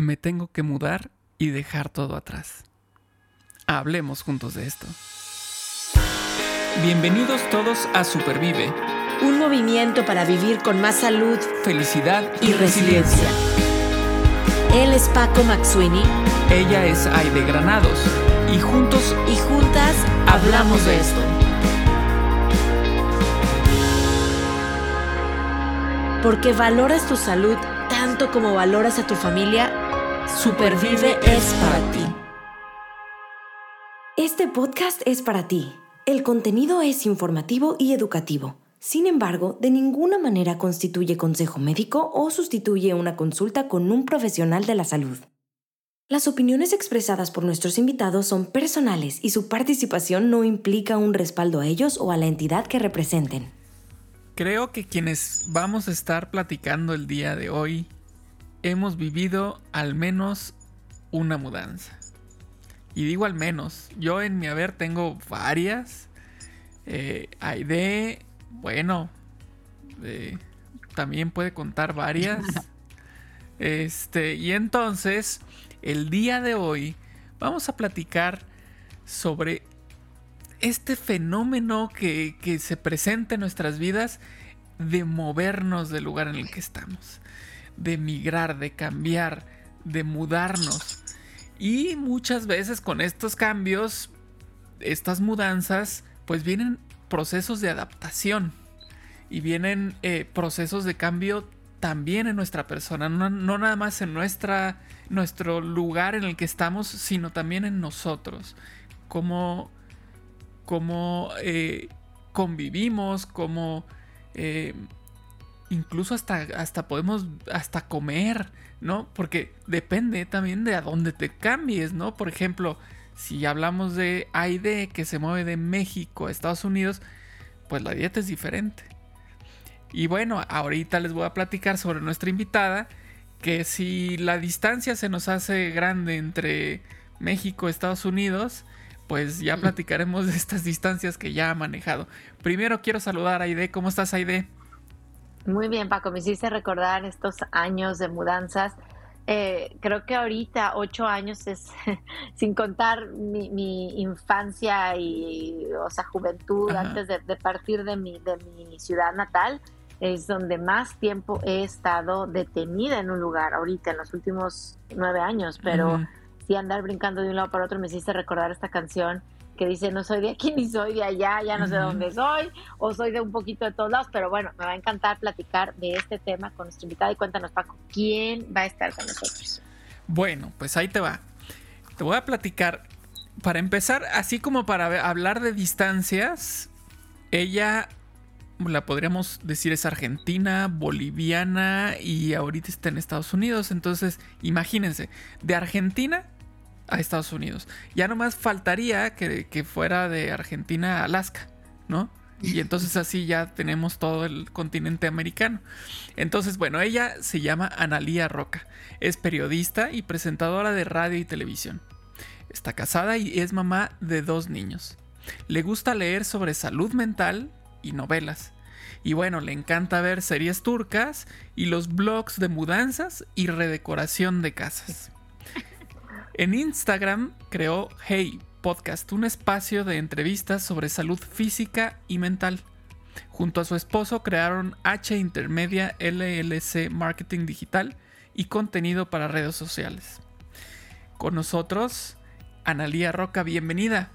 me tengo que mudar y dejar todo atrás. Hablemos juntos de esto. Bienvenidos todos a Supervive. Un movimiento para vivir con más salud, felicidad y, resiliencia. Él es Paco Maxuini. Ella es Aide Granados. Y juntos y juntas hablamos de esto. Porque valoras tu salud tanto como valoras a tu familia, Supervive es para ti. Este podcast es para ti. El contenido es informativo y educativo. Sin embargo, de ninguna manera constituye consejo médico o sustituye una consulta con un profesional de la salud. Las opiniones expresadas por nuestros invitados son personales y su participación no implica un respaldo a ellos o a la entidad que representen. Creo que quienes vamos a estar platicando el día de hoy hemos vivido al menos una mudanza. Y digo al menos, yo en mi haber tengo varias. Eh, Aide, bueno, eh, también puede contar varias. Este, y entonces, el día de hoy vamos a platicar sobre este fenómeno que, que se presenta en nuestras vidas de movernos del lugar en el que estamos, de migrar, de cambiar, de mudarnos. Y muchas veces con estos cambios, estas mudanzas, pues vienen procesos de adaptación y vienen eh, procesos de cambio también en nuestra persona, no, nada más en nuestra, nuestro lugar en el que estamos, sino también en nosotros. Cómo, cómo eh, convivimos, cómo eh, incluso hasta, hasta podemos hasta comer, ¿no? Porque depende también de a dónde te cambies, ¿no? Por ejemplo, si hablamos de AID que se mueve de México a Estados Unidos, pues la dieta es diferente. Y bueno, ahorita les voy a platicar sobre nuestra invitada, que si la distancia se nos hace grande entre México y Estados Unidos, pues ya platicaremos de estas distancias que ya ha manejado. Primero quiero saludar a Aide. ¿Cómo estás, Aide? Muy bien, Paco. Me hiciste recordar estos años de mudanzas. Eh, creo que ahorita ocho años es, sin contar mi, infancia y, o sea, juventud, antes de, partir de mi, de mi ciudad natal, es donde más tiempo he estado detenida en un lugar, ahorita, en los últimos nueve años, pero y andar brincando de un lado para otro me hiciste recordar esta canción que dice no soy de aquí ni soy de allá, ya no sé dónde soy, o soy de un poquito de todos lados, pero bueno, me va a encantar platicar de este tema con nuestro invitado y cuéntanos Paco, ¿quién va a estar con nosotros? Bueno, pues ahí te va. Te voy a platicar, para empezar, así como para hablar de distancias, ella la podríamos decir es argentina, boliviana y ahorita está en Estados Unidos. Entonces, imagínense, de Argentina a Estados Unidos. Ya nomás faltaría que, fuera de Argentina a Alaska, ¿no? Y entonces así ya tenemos todo el continente americano. Entonces, bueno, ella se llama Analía Roca. Es periodista y presentadora de radio y televisión. Está casada y es mamá de dos niños. Le gusta leer sobre salud mental y novelas. Y bueno, le encanta ver series turcas y los blogs de mudanzas y redecoración de casas. En Instagram creó Hey Podcast, un espacio de entrevistas sobre salud física y mental. Junto a su esposo crearon H Intermedia LLC Marketing Digital y contenido para redes sociales. Con nosotros, Analía Roca, bienvenida.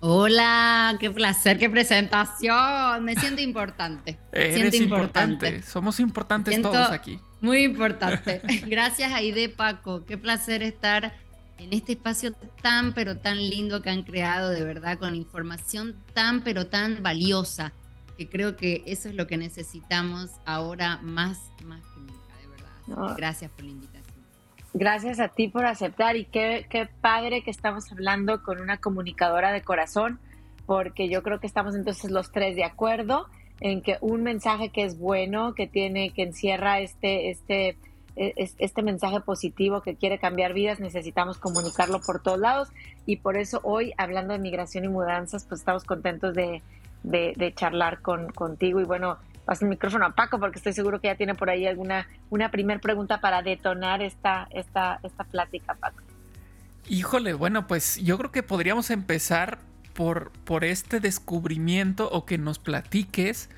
Hola, qué placer, qué presentación. Me siento importante. Me siento importante. Somos importantes todos aquí. Muy importante. Gracias Aide Paco. Qué placer estar en este espacio tan pero tan lindo que han creado, de verdad, con información tan pero tan valiosa, que creo que eso es lo que necesitamos ahora más, más que nunca, de verdad. Gracias por la invitación. Gracias a ti por aceptar y qué, qué padre que estamos hablando con una comunicadora de corazón, porque yo creo que estamos entonces los tres de acuerdo en que un mensaje que es bueno, que tiene, que encierra este, este, e, este mensaje positivo que quiere cambiar vidas, necesitamos comunicarlo por todos lados y por eso hoy, hablando de migración y mudanzas, pues estamos contentos de, de, charlar con, contigo y bueno, paso el micrófono a Paco porque estoy seguro que ya tiene por ahí alguna una primer pregunta para detonar esta, esta, esta plática, Paco. Híjole, bueno, pues yo creo que podríamos empezar por, por este descubrimiento o que nos platiques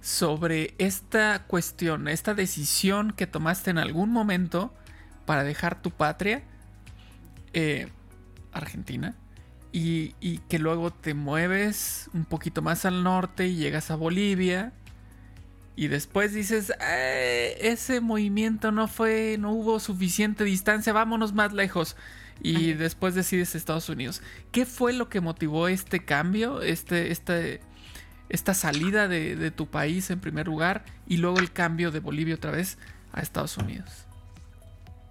sobre esta cuestión, esta decisión que tomaste en algún momento para dejar tu patria, eh, Argentina, y, y, que luego te mueves un poquito más al norte y llegas a Bolivia. Y después dices, ese movimiento no fue, no hubo suficiente distancia, vámonos más lejos. Y después decides Estados Unidos. ¿Qué fue lo que motivó este cambio, este, este, esta salida de, tu país en primer lugar y luego el cambio de Bolivia otra vez a Estados Unidos?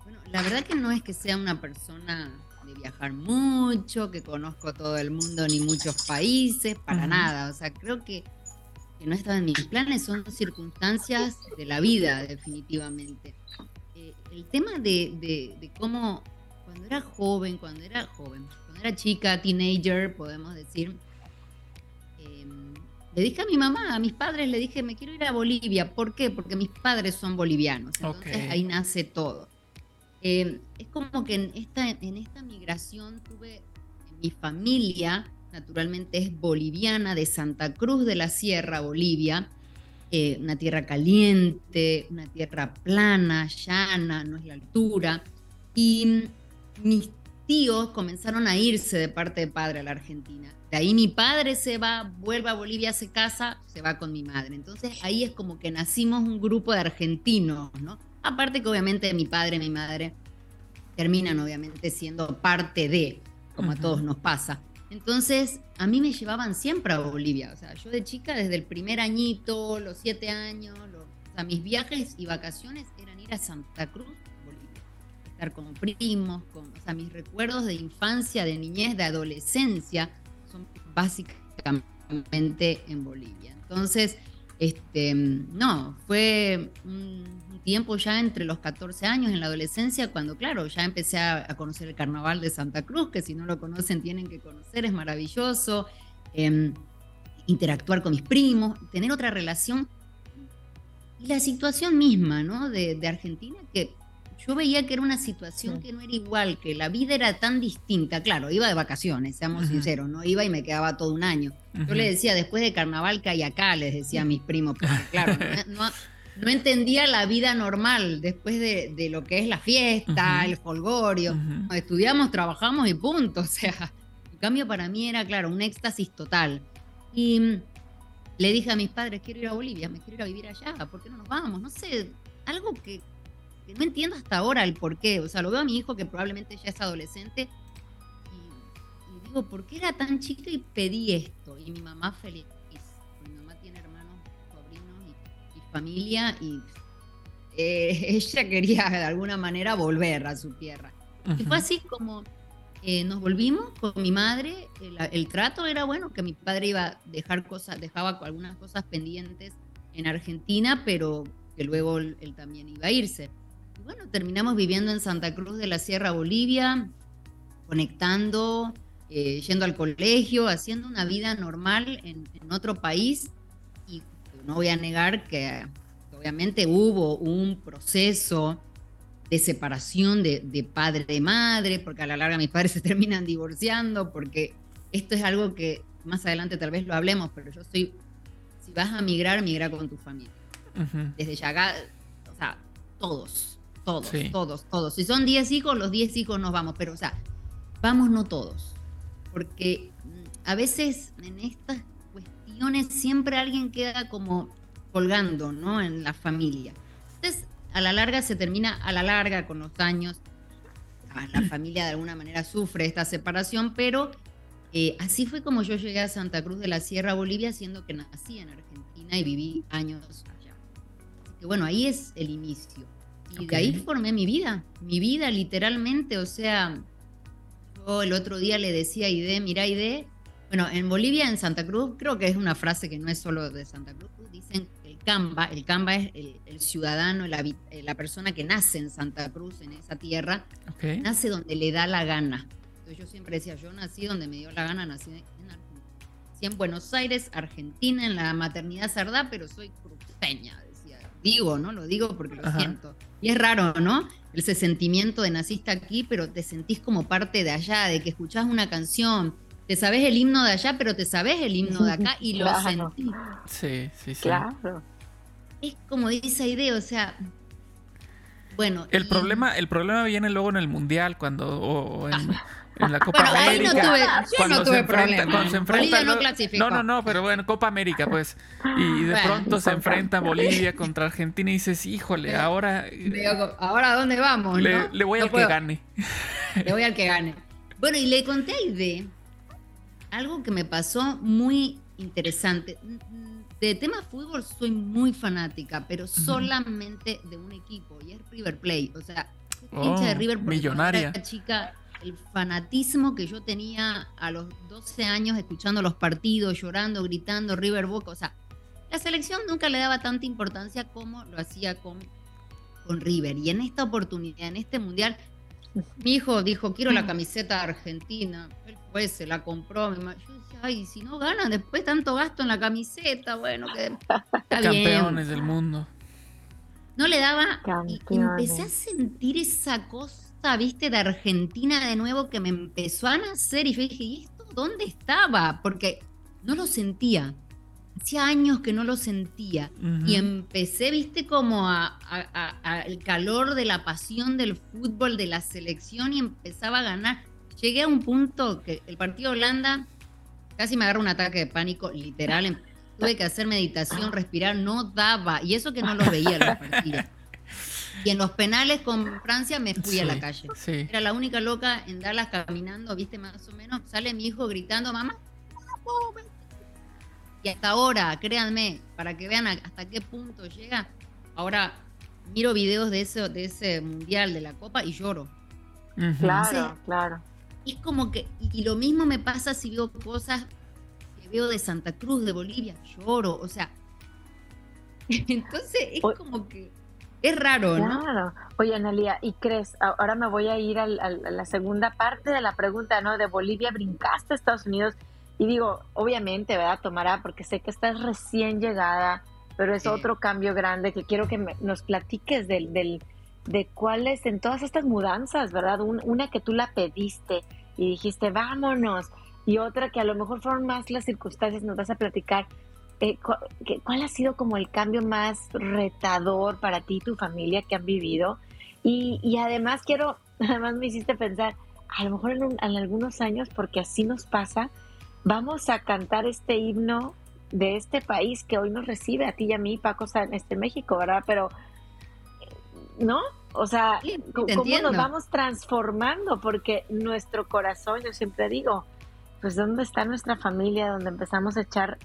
Bueno, la verdad que no es que sea una persona de viajar mucho, que conozco todo el mundo ni muchos países, para nada. O sea, creo que, no estaba en mis planes, son circunstancias de la vida, definitivamente. Eh, el tema de, de cómo, cuando era joven, cuando era joven, cuando era chica, teenager, podemos decir, le dije a mi mamá, a mis padres, le dije, me quiero ir a Bolivia. ¿Por qué? Porque mis padres son bolivianos. Entonces ahí nace todo. Eh, es como que en esta, en esta migración tuve, mi familia, naturalmente es boliviana, de Santa Cruz de la Sierra, Bolivia. Eh, una tierra caliente, una tierra plana, llana, no es la altura. Y mis tíos comenzaron a irse de parte de padre a la Argentina. De ahí mi padre se va, vuelve a Bolivia, se casa, se va con mi madre. Entonces ahí es como que nacimos un grupo de argentinos, ¿no? Aparte que obviamente mi padre y mi madre terminan obviamente siendo parte de, como a todos nos pasa. Entonces, a mí me llevaban siempre a Bolivia. O sea, yo de chica, desde el primer añito, los siete años, o sea, mis viajes y vacaciones eran ir a Santa Cruz. Estar con primos, o sea, mis recuerdos de infancia, de niñez, de adolescencia, son básicamente en Bolivia. Entonces, este, no, fue un tiempo ya entre los 14 años, en la adolescencia, cuando, claro, ya empecé a, conocer el carnaval de Santa Cruz, que si no lo conocen tienen que conocer, es maravilloso. Em, interactuar con mis primos, tener otra relación. Y la situación misma, ¿no? De Argentina, que yo veía que era una situación que no era igual, que la vida era tan distinta. Claro, iba de vacaciones, seamos sinceros, no iba y me quedaba todo un año. Yo le decía, después de carnaval hay acá, les decía a mis primos, porque claro, no, entendía la vida normal después de, lo que es la fiesta, el folgorio. Estudiamos, trabajamos y punto. O sea, en cambio para mí era, claro, un éxtasis total. Y mm, le dije a mis padres, quiero ir a Bolivia, me quiero ir a vivir allá, ¿por qué no nos vamos? No sé, algo que, no entiendo hasta ahora el por qué. O sea, lo veo a mi hijo que probablemente ya es adolescente y, digo, ¿por qué era tan chica y pedí esto? Y mi mamá feliz. Mi mamá tiene hermanos, sobrinos y, familia y eh, ella quería de alguna manera volver a su tierra. Y fue así como eh, nos volvimos con mi madre. El, trato era bueno, que mi padre iba a dejar cosas, dejaba algunas cosas pendientes en Argentina, pero que luego él también iba a irse bueno, terminamos viviendo en Santa Cruz de la Sierra, Bolivia, conectando, eh, yendo al colegio, haciendo una vida normal en, otro país. Y no voy a negar que obviamente hubo un proceso de separación de, de padre de madre, porque a la larga mis padres se terminan divorciando, porque esto es algo que más adelante tal vez lo hablemos, pero yo soy, si vas a migrar, migra con tu familia. Desde ya, o sea, todos, todos, todos, todos. Si son 10 hijos, los 10 hijos nos vamos, pero o sea, vamos no todos. Porque mm, a veces en estas cuestiones siempre alguien queda como colgando, ¿no? En la familia. Entonces, a la larga se termina, a la larga, con los años, la familia de alguna manera sufre esta separación, pero eh, así fue como yo llegué a Santa Cruz de la Sierra, Bolivia, siendo que nací en Argentina y viví años allá. que bueno, ahí es el inicio. Y de ahí formé mi vida, mi vida literalmente, o sea, yo el otro día le decía a Ide, mira Ide, bueno, en Bolivia, en Santa Cruz, creo que es una frase que no es solo de Santa Cruz, dicen el Camba, el Camba es el, ciudadano, eh, la, persona que nace en Santa Cruz, en esa tierra, nace donde le da la gana. Entonces yo siempre decía, yo nací donde me dio la gana, nací en Argentina. en Buenos Aires, Argentina, en la maternidad sardá, pero soy cruz porteña, decía. Digo, ¿no? Lo digo porque lo siento. Y es raro, ¿no? Ese sentimiento de naciste aquí, pero te sentís como parte de allá, de que escuchás una canción, te sabes el himno de allá, pero te sabes el himno de acá y lo sentís. Sí, sí, sí. Claro. Es como dice idea, o sea, bueno. El, problema, el problema viene luego en el Mundial, cuando, o, en, la Copa América. No tuve, cuando, se enfrenta, cuando se enfrenta, no, no, no, no, pero bueno, Copa América, pues. Y de pronto se enfrenta Bolivia contra Argentina y dices, híjole, ahora. ahora, ¿a dónde vamos? Le, le voy al que gane. Le voy al que gane. Bueno, y le conté a algo que me pasó muy interesante de tema fútbol soy muy fanática, pero solamente de un equipo y es River Plate. O sea, hincha de oh, River. Millonaria. Chica, el fanatismo que yo tenía a los 12 años escuchando los partidos, llorando, gritando, River Boca. O sea, la selección nunca le daba tanta importancia como lo hacía con, con River. Y en esta oportunidad, en este mundial, mi hijo dijo, quiero la camiseta argentina. Él fue, se la compró. Yo ay, si no ganan, después tanto gasto en la camiseta, bueno, que Campeones del mundo. No le daba. Y empecé a sentir esa cosa, viste, de Argentina de nuevo que me empezó a nacer. Y yo dije, ¿y esto dónde estaba? Porque no lo sentía. Hacía años que no lo sentía. Y empecé, viste, como a, el calor de la pasión del fútbol, de la selección, y empezaba a ganar. Llegué a un punto que el partido Holanda Casi me agarra un ataque de pánico, literal. Em, tuve que hacer meditación, respirar, no daba. Y eso que no lo veía los partidos. Y en los penales con Francia me fui a la calle. Era la única loca en darlas caminando, viste, más o menos. Sale mi hijo gritando, mamá. Y hasta ahora, créanme, para que vean hasta qué punto llega. Ahora miro videos de ese, de ese mundial de la Copa y lloro. Claro, claro es como que, y lo mismo me pasa si veo cosas que veo de Santa Cruz, de Bolivia, lloro, o sea, entonces es como que es raro, ¿no? Claro. Oye, Analia, ¿y crees? Ahora me voy a ir a, la segunda parte de la pregunta, ¿no? De Bolivia, brincaste a Estados Unidos. Y digo, obviamente, ¿verdad? Tomará, porque sé que estás recién llegada, pero es otro cambio grande que quiero que nos platiques del, del, de cuáles en todas estas mudanzas, ¿verdad? una que tú la pediste, y dijiste, vámonos. Y otra que a lo mejor fueron más las circunstancias, nos vas a platicar. Eh, ¿Cuál ha sido como el cambio más retador para ti y tu familia que han vivido? Y, y además quiero, además me hiciste pensar, a lo mejor en, algunos años, porque así nos pasa, vamos a cantar este himno de este país que hoy nos recibe a ti y a mí, Paco, en este México, ¿verdad? Pero, ¿no? O sea, ¿cómo nos vamos transformando? Porque nuestro corazón, yo siempre digo, pues ¿dónde está nuestra familia? Donde empezamos a echar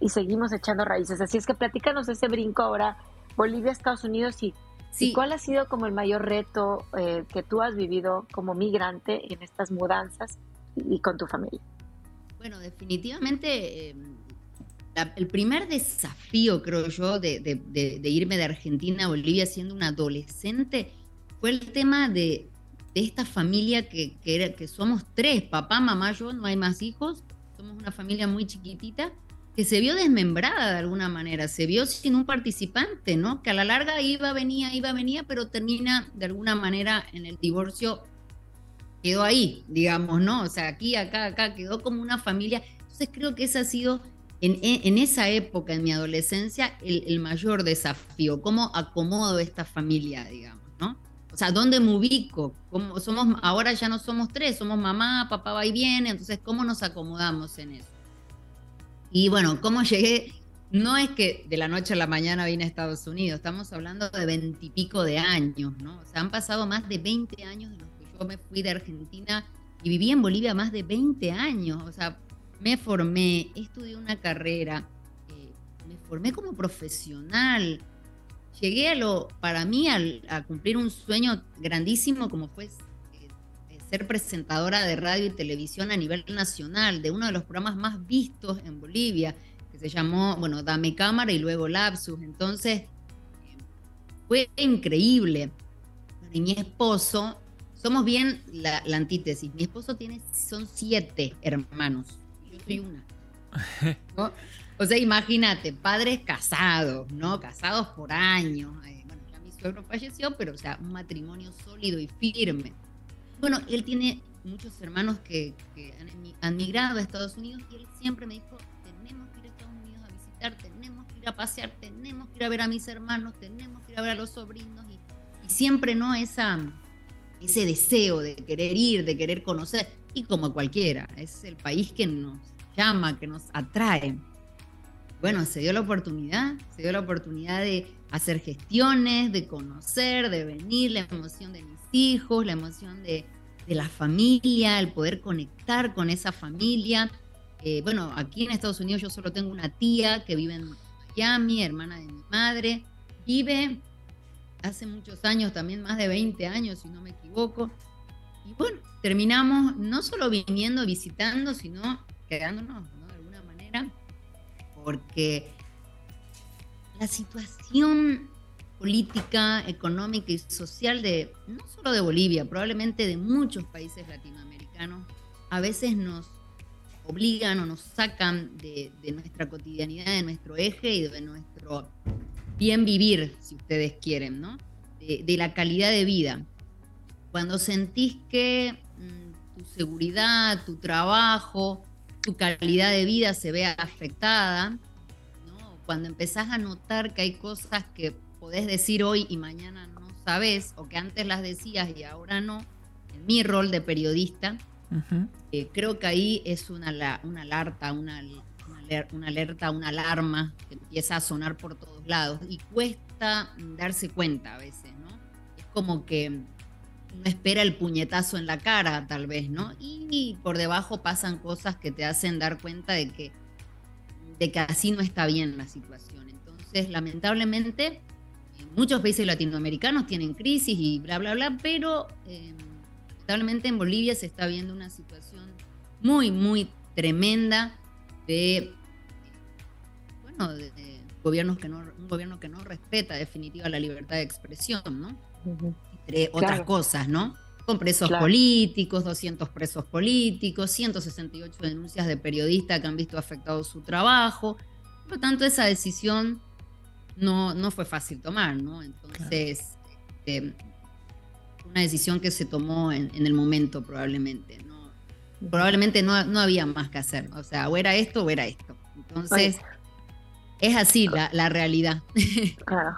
y seguimos echando raíces. Así es que platícanos ese brinco ahora, Bolivia, Estados Unidos y, sí. cuál ha sido como el mayor reto eh, que tú has vivido como migrante en estas mudanzas y, con tu familia. Bueno, definitivamente... Em, el primer desafío, creo yo, de, irme de Argentina a Bolivia siendo una adolescente fue el tema de, esta familia que, que, somos tres, papá, mamá, yo, no hay más hijos, somos una familia muy chiquitita, que se vio desmembrada de alguna manera, se vio sin un participante, ¿no? Que a la larga iba, venía, iba, venía, pero termina de alguna manera en el divorcio, quedó ahí, digamos, ¿no? O sea, aquí, acá, acá, quedó como una familia. Entonces creo que ese ha sido en, esa época, en mi adolescencia, el, mayor desafío, cómo acomodo esta familia, digamos, ¿no? O sea, ¿dónde me ubico? ¿Cómo somos, ahora ya no somos tres, somos mamá, papá va y viene, entonces, ¿cómo nos acomodamos en eso? Y bueno, ¿cómo llegué? No es que de la noche a la mañana vine a Estados Unidos, estamos hablando de veintipico de años, ¿no? O sea, han pasado más de 20 años de los que yo me fui de Argentina y viví en Bolivia más de 20 años, o sea, me formé, estudié una carrera, eh, me formé como profesional. Llegué a lo, para mí, a cumplir un sueño grandísimo como fue ser presentadora de radio y televisión a nivel nacional, de uno de los programas más vistos en Bolivia, que se llamó, bueno, Dame Cámara y luego Lapsus. Entonces, fue increíble. Y mi esposo, somos bien la, la, antítesis. Mi esposo tiene, son siete hermanos una. O sea, imagínate, padres casados, ¿no? Casados por años. Eh, bueno, ya mi suegro falleció, pero o sea, un matrimonio sólido y firme. Bueno, él tiene muchos hermanos que, han, migrado a Estados Unidos y él siempre me dijo, tenemos que ir a Estados Unidos a visitar, tenemos que ir a pasear, tenemos que ir a ver a mis hermanos, tenemos que ir a ver a los sobrinos y, siempre no esa, ese deseo de querer ir, de querer conocer y como cualquiera, es el país que nos llama, que nos atrae. Bueno, se dio la oportunidad, se dio la oportunidad de hacer gestiones, de conocer, de venir, la emoción de mis hijos, la emoción de, de la familia, el poder conectar con esa familia. Eh, bueno, aquí en Estados Unidos yo solo tengo una tía que vive en Miami, hermana de mi madre. Vive hace muchos años, también más de 20 años, si no me equivoco. Y bueno, terminamos no solo viniendo, visitando, sino quedándonos de alguna manera, porque la situación política, económica y social de no solo de Bolivia, probablemente de muchos países latinoamericanos, a veces nos obligan o nos sacan de, nuestra cotidianidad, de nuestro eje y de nuestro bien vivir, si ustedes quieren, ¿no? De, la calidad de vida. Cuando sentís que mm, tu seguridad, tu trabajo, tu calidad de vida se ve afectada, ¿no? cuando empezás a notar que hay cosas que podés decir hoy y mañana no sabes, o que antes las decías y ahora no, en mi rol de periodista, eh, creo que ahí es una, una alerta, una, una, alerta, una alarma que empieza a sonar por todos lados y cuesta darse cuenta a veces, ¿no? Es como que uno espera el puñetazo en la cara, tal vez, ¿no? Y, por debajo pasan cosas que te hacen dar cuenta de que, de que así no está bien la situación. Entonces, lamentablemente, muchos países latinoamericanos tienen crisis y bla, bla, bla, pero eh, lamentablemente en Bolivia se está viendo una situación muy, muy tremenda de, bueno, de, gobiernos que no, un gobierno que no respeta definitiva la libertad de expresión, ¿no? Entre otras cosas, ¿no? Con presos políticos, 200 presos políticos, 168 denuncias de periodistas que han visto afectado su trabajo. Por lo tanto, esa decisión no, no fue fácil tomar, ¿no? Entonces, este, una decisión que se tomó en, el momento probablemente, ¿no? Probablemente no, no, había más que hacer, o sea, o era esto o era esto. Entonces, es así la, la realidad. Claro,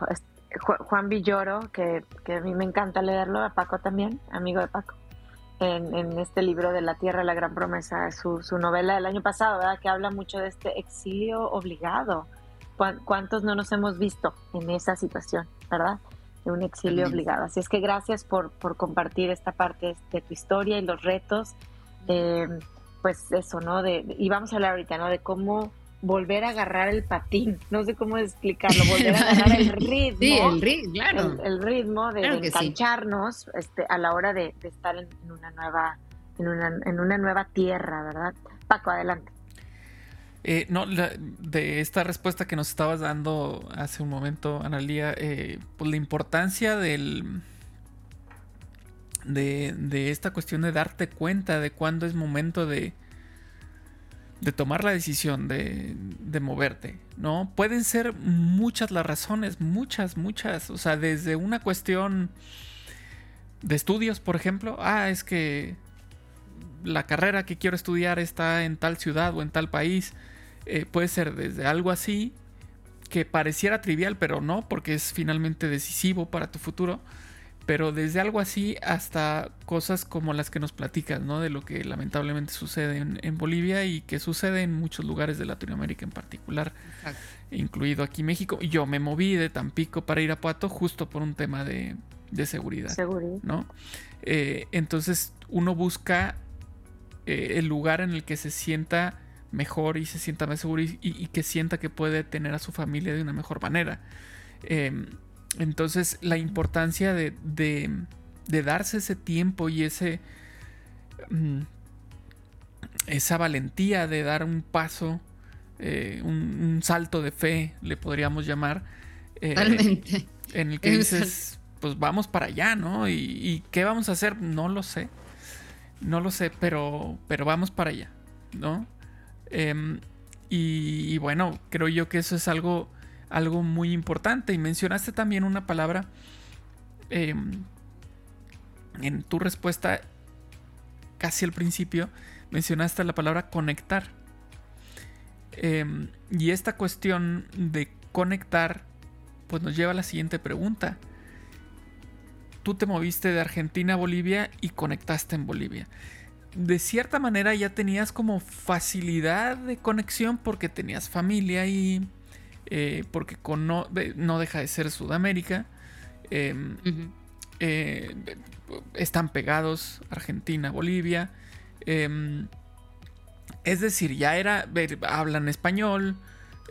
Juan Villoro, que, que, a mí me encanta leerlo, a Paco también, amigo de Paco, en, en este libro de La Tierra, la Gran Promesa, su, su novela del año pasado, ¿verdad? Que habla mucho de este exilio obligado ¿Cuántos no nos hemos visto en esa situación, verdad? De un exilio obligado. Así es que gracias por, por compartir esta parte de tu historia y los retos. Eh, pues eso, ¿no? De, y vamos a hablar ahorita, ¿no? De cómo volver a agarrar el patín, no sé cómo explicarlo, volver a agarrar el ritmo. Sí, el ritmo, claro. El, ritmo de, engancharnos este, a la hora de, estar en, una nueva, en una, en una nueva tierra, ¿verdad? Paco, adelante. Eh, no, de esta respuesta que nos estabas dando hace un momento, Analía, eh, pues la importancia del. De, esta cuestión de darte cuenta de cuándo es momento de. De tomar la decisión de, de moverte, ¿no? Pueden ser muchas las razones, muchas, muchas. O sea, desde una cuestión de estudios, por ejemplo. Ah, es que la carrera que quiero estudiar está en tal ciudad o en tal país. Eh, puede ser desde algo así que pareciera trivial, pero no, porque es finalmente decisivo para tu futuro. Pero desde algo así hasta cosas como las que nos platicas, ¿no? De lo que lamentablemente sucede en, Bolivia y que sucede en muchos lugares de Latinoamérica en particular, incluido aquí México. Yo me moví de Tampico para ir a Puato justo por un tema de, seguridad, ¿no? Eh, entonces uno busca eh, el lugar en el que se sienta mejor y se sienta más seguro y, que sienta que puede tener a su familia de una mejor manera. Em, entonces la importancia de, de, darse ese tiempo y ese... Mm, esa valentía de dar un paso, eh, un, salto de fe, le podríamos llamar. Eh, Totalmente. En el que dices, pues vamos para allá, ¿no? Y, y, qué vamos a hacer? No lo sé. No lo sé, pero, pero vamos para allá, ¿no? Em, Y, bueno, creo yo que eso es algo, algo muy importante. Y mencionaste también una palabra em, en tu respuesta casi al principio, mencionaste la palabra conectar. Em, y esta cuestión de conectar, pues nos lleva a la siguiente pregunta. Tú te moviste de Argentina a Bolivia y conectaste en Bolivia. De cierta manera ya tenías como facilidad de conexión porque tenías familia y eh, porque no, deja de ser Sudamérica. Em, eh, están pegados Argentina, Bolivia. Em, es decir, ya era, hablan español.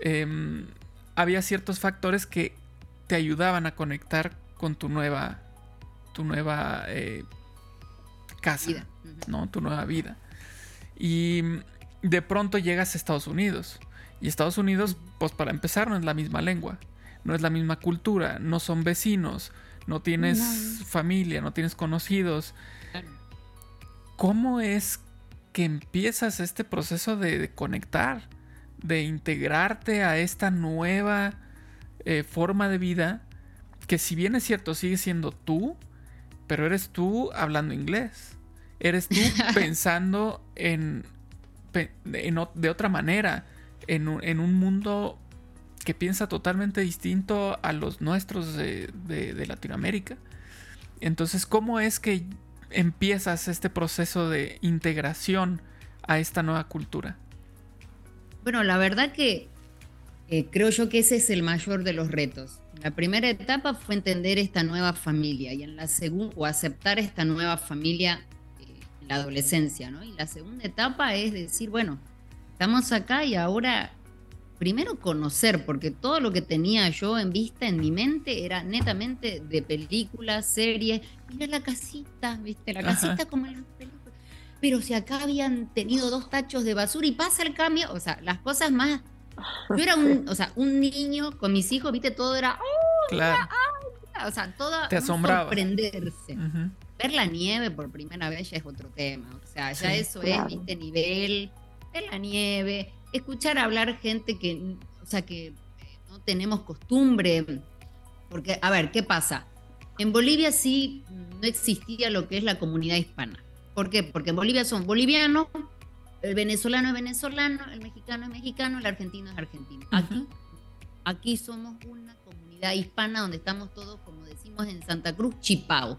Em, había ciertos factores que te ayudaban a conectar con tu nueva, tu nueva eh, casa, ¿no? Tu nueva vida. Y de pronto llegas a Estados Unidos. Y Estados Unidos, pues para empezar, no es la misma lengua, no es la misma cultura, no son vecinos, no tienes familia, no tienes conocidos. ¿Cómo es que empiezas este proceso de, conectar, de integrarte a esta nueva eh, forma de vida? Que si bien es cierto, sigue siendo tú, pero eres tú hablando inglés. Eres tú pensando en, de otra manera, en un mundo que piensa totalmente distinto a los nuestros de, Latinoamérica. Entonces, ¿cómo es que empiezas este proceso de integración a esta nueva cultura? Bueno, la verdad que eh, creo yo que ese es el mayor de los retos. La primera etapa fue entender esta nueva familia y en la segunda o aceptar esta nueva familia eh, en la adolescencia, ¿no? Y la segunda etapa es decir, bueno, estamos acá y ahora primero conocer, porque todo lo que tenía yo en vista, en mi mente, era netamente de películas, series. Mira la casita, ¿viste? La casita como en las películas. Pero si acá habían tenido dos tachos de basura y pasa el cambio, o sea, las cosas más. Yo era un, o sea, un niño con mis hijos, ¿viste? Todo era. ¡Oh, claro. O sea, todo. Te asombraba. Sorprenderse. Ver la nieve por primera vez ya es otro tema. O sea, ya eso es, ¿viste? Nivel. Ver la nieve escuchar hablar gente que, o sea, que no tenemos costumbre. Porque, a ver, ¿qué pasa? En Bolivia sí no existía lo que es la comunidad hispana. ¿Por qué? Porque en Bolivia son bolivianos, el venezolano es venezolano, el mexicano es mexicano, el argentino es argentino. Aquí, aquí somos una comunidad hispana donde estamos todos, como decimos en Santa Cruz, chipados,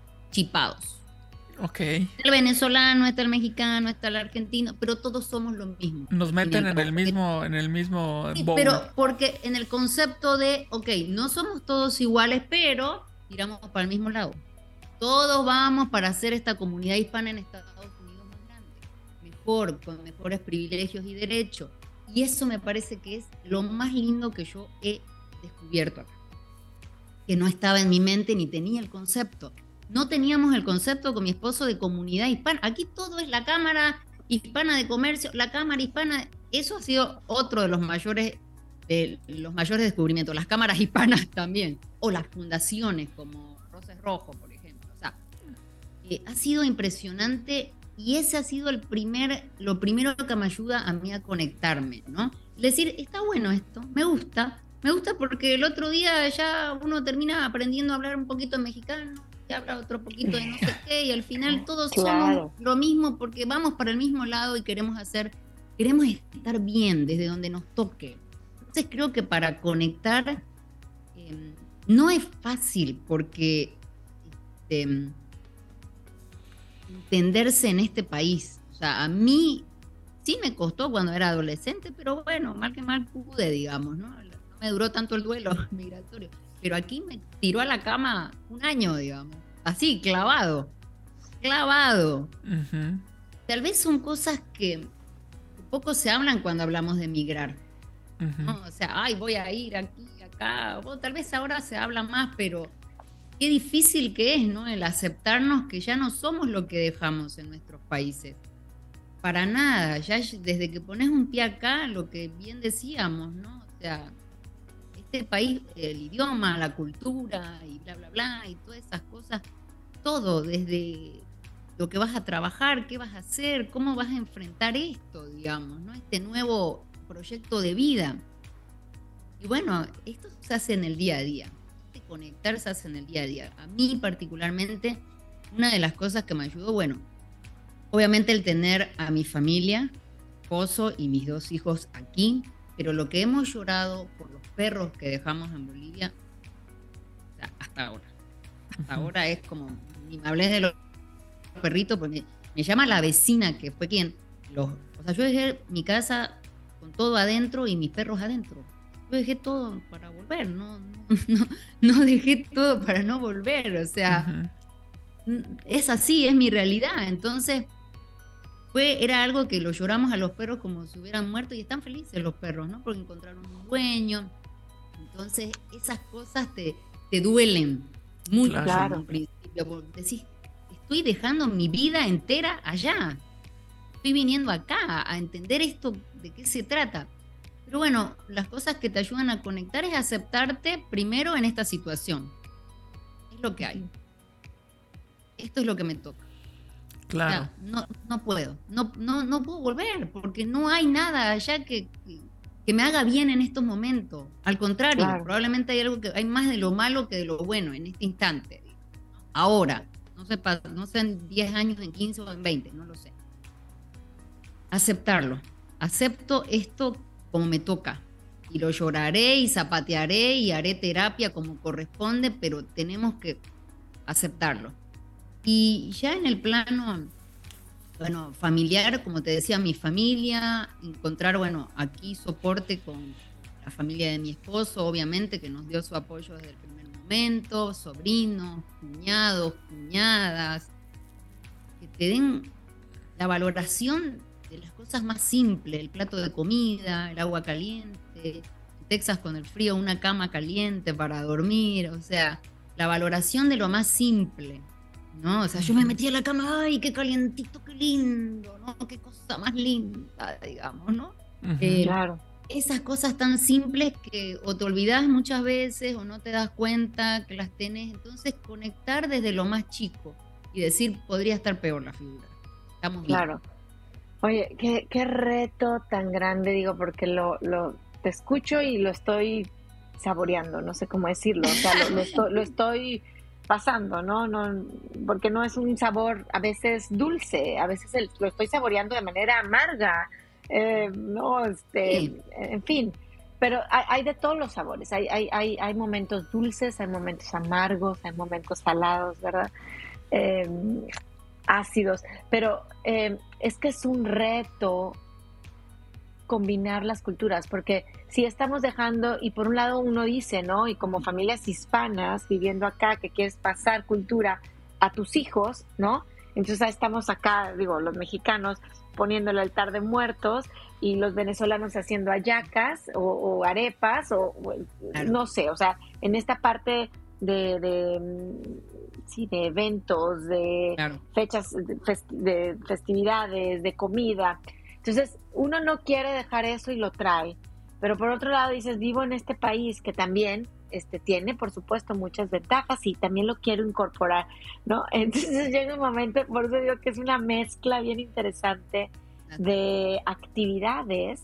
chipados. Ok. El venezolano, está el mexicano, está el argentino, pero todos somos lo mismo. Nos meten en el, mismo, en el mismo Pero porque en el concepto de, ok, no somos todos iguales, pero tiramos para el mismo lado. Todos vamos para hacer esta comunidad hispana en Estados Unidos más grande, mejor, con mejores privilegios y derechos. Y eso me parece que es lo más lindo que yo he descubierto acá. Que no estaba en mi mente ni tenía el concepto no teníamos el concepto con mi esposo de comunidad hispana. Aquí todo es la Cámara Hispana de Comercio, la Cámara Hispana. Eso ha sido otro de los mayores, los mayores descubrimientos. Las cámaras hispanas también. O las fundaciones como Roses Rojo, por ejemplo. O sea, eh, ha sido impresionante y ese ha sido el primer, lo primero que me ayuda a mí a conectarme, ¿no? Decir, está bueno esto, me gusta, me gusta porque el otro día ya uno termina aprendiendo a hablar un poquito en mexicano, habla otro poquito de no sé qué, y al final todos somos lo mismo porque vamos para el mismo lado y queremos hacer, queremos estar bien desde donde nos toque. Entonces creo que para conectar em, no es fácil porque este, entenderse en este país. O sea, a mí sí me costó cuando era adolescente, pero bueno, mal que mal pude, digamos, ¿no? No me duró tanto el duelo migratorio pero aquí me tiró a la cama un año, digamos. Así, clavado. Clavado. Tal vez son cosas que poco se hablan cuando hablamos de migrar. O sea, ay, voy a ir aquí, acá. O tal vez ahora se habla más, pero qué difícil que es, ¿no? El aceptarnos que ya no somos lo que dejamos en nuestros países. Para nada, ya desde que pones un pie acá, lo que bien decíamos, ¿no? O sea, este país, el idioma, la cultura y bla, bla, bla, y todas esas cosas, todo, desde lo que vas a trabajar, qué vas a hacer, cómo vas a enfrentar esto, digamos, ¿no? Este nuevo proyecto de vida. Y bueno, esto se hace en el día a día. Este conectar se hace en el día a día. A mí particularmente, una de las cosas que me ayudó, bueno, obviamente el tener a mi familia, esposo y mis dos hijos aquí, pero lo que hemos llorado por los perros que dejamos en Bolivia, hasta ahora. Hasta ahora es como, ni me hables de los perritos, porque me llama la vecina que fue quien los, o sea, yo dejé mi casa con todo adentro y mis perros adentro. Yo dejé todo para volver, no, no, no, dejé todo para no volver, o sea, es así, es mi realidad. Entonces, fue, era algo que lo lloramos a los perros como si hubieran muerto y están felices los perros, ¿no? Porque encontraron un dueño. Entonces, esas cosas te, te duelen mucho claro. en un principio, porque decís, estoy dejando mi vida entera allá. Estoy viniendo acá a entender esto, de qué se trata. Pero bueno, las cosas que te ayudan a conectar es aceptarte primero en esta situación. Es lo que hay. Esto es lo que me toca. Claro. no, no puedo. No, no, no puedo volver porque no hay nada allá que, que me haga bien en estos momentos. Al contrario, probablemente hay algo que hay más de lo malo que de lo bueno en este instante. Ahora, no sé, no sé en 10 años, en 15 o en 20, no lo sé. Aceptarlo. Acepto esto como me toca. Y lo lloraré y zapatearé y haré terapia como corresponde, pero tenemos que aceptarlo. Y ya en el plano, bueno, familiar, como te decía, mi familia, encontrar, bueno, aquí soporte con la familia de mi esposo, obviamente, que nos dio su apoyo desde el primer momento, sobrinos, cuñados, cuñadas, que te den la valoración de las cosas más simples, el plato de comida, el agua caliente, Texas con el frío, una cama caliente para dormir, o sea, la valoración de lo más simple, ¿no? O sea, yo me metí a la cama, ay, qué calientito, qué lindo, ¿no? Qué cosa más linda, digamos, ¿no? Eh, claro. Esas cosas tan simples que o te olvidas muchas veces o no te das cuenta que las tenés, entonces conectar desde lo más chico y decir, podría estar peor la figura. Estamos bien. Claro. Oye, qué, qué reto tan grande, digo, porque lo, lo te escucho y lo estoy saboreando, no sé cómo decirlo, o sea, lo, estoy, pasando, ¿no? ¿no? Porque no es un sabor a veces dulce, a veces lo estoy saboreando de manera amarga, eh, no, este, en fin, pero hay, de todos los sabores, hay, hay, hay, hay, momentos dulces, hay momentos amargos, hay momentos salados, ¿verdad? Eh, ácidos, pero eh, es que es un reto combinar las culturas, porque si estamos dejando, y por un lado uno dice, ¿no? Y como familias hispanas viviendo acá, que quieres pasar cultura a tus hijos, ¿no? Entonces estamos acá, digo, los mexicanos poniendo el altar de muertos y los venezolanos haciendo ayacas o, arepas o, no sé, o sea, en esta parte de sí, de eventos, de fechas, de, festividades, de comida. Entonces, uno no quiere dejar eso y lo trae. Pero por otro lado dices, vivo en este país que también este, tiene, por supuesto, muchas ventajas y también lo quiero incorporar, ¿no? Entonces llega un momento, por eso digo que es una mezcla bien interesante de actividades,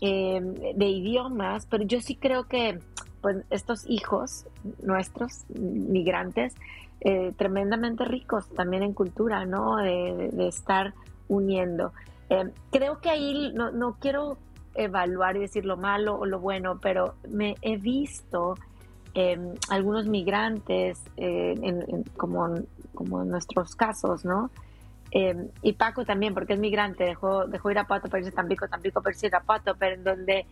em, de idiomas, pero yo sí creo que pues, estos hijos nuestros, migrantes, eh, tremendamente ricos también en cultura, ¿no? De, estar uniendo. Eh, creo que ahí no, no, quiero evaluar y decir lo malo o lo bueno, pero me he visto eh, algunos migrantes, como, como en nuestros casos, ¿no? y Paco también, porque es migrante, dejó, dejó ir a Pato para irse Tampico, Tampico para irse a Pato, pero en donde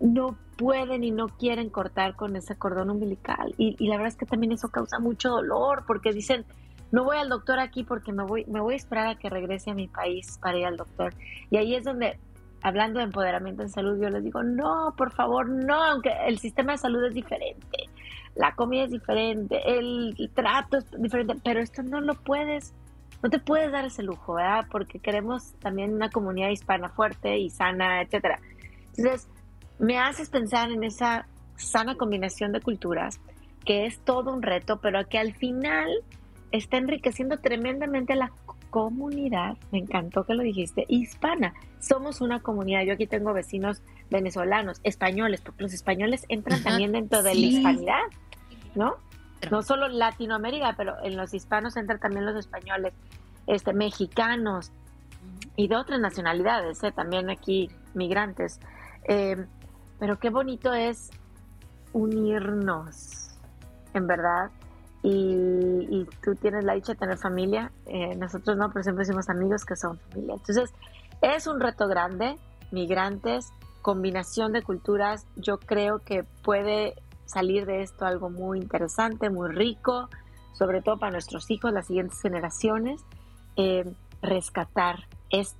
no pueden y no quieren cortar con ese cordón umbilical. Y, la verdad es que también eso causa mucho dolor porque dicen, no voy al doctor aquí porque me voy, me voy a esperar a que regrese a mi país para ir al doctor. Y ahí es donde, hablando de empoderamiento en salud, yo les digo, no, por favor, no, aunque el sistema de salud es diferente, la comida es diferente, el, trato es diferente, pero esto no lo puedes no te puedes dar ese lujo, ¿verdad? Porque queremos también una comunidad hispana fuerte y sana, etcétera. Entonces, me haces pensar en esa sana combinación de culturas, que es todo un reto, pero que al final está enriqueciendo tremendamente la comunidad, me encantó que lo dijiste, hispana. Somos una comunidad. Yo aquí tengo vecinos venezolanos, españoles, porque los españoles entran también dentro de la hispanidad, ¿no? No solo Latinoamérica, pero en los hispanos entran también los españoles, este, mexicanos y de otras nacionalidades, ¿eh? también aquí migrantes. Eh, pero qué bonito es unirnos, en verdad. Y, tú tienes la dicha de tener familia, eh, nosotros no, pero siempre decimos amigos que son familia. Entonces, es un reto grande, migrantes, combinación de culturas, yo creo que puede salir de esto algo muy interesante, muy rico, sobre todo para nuestros hijos, las siguientes generaciones, eh, rescatar es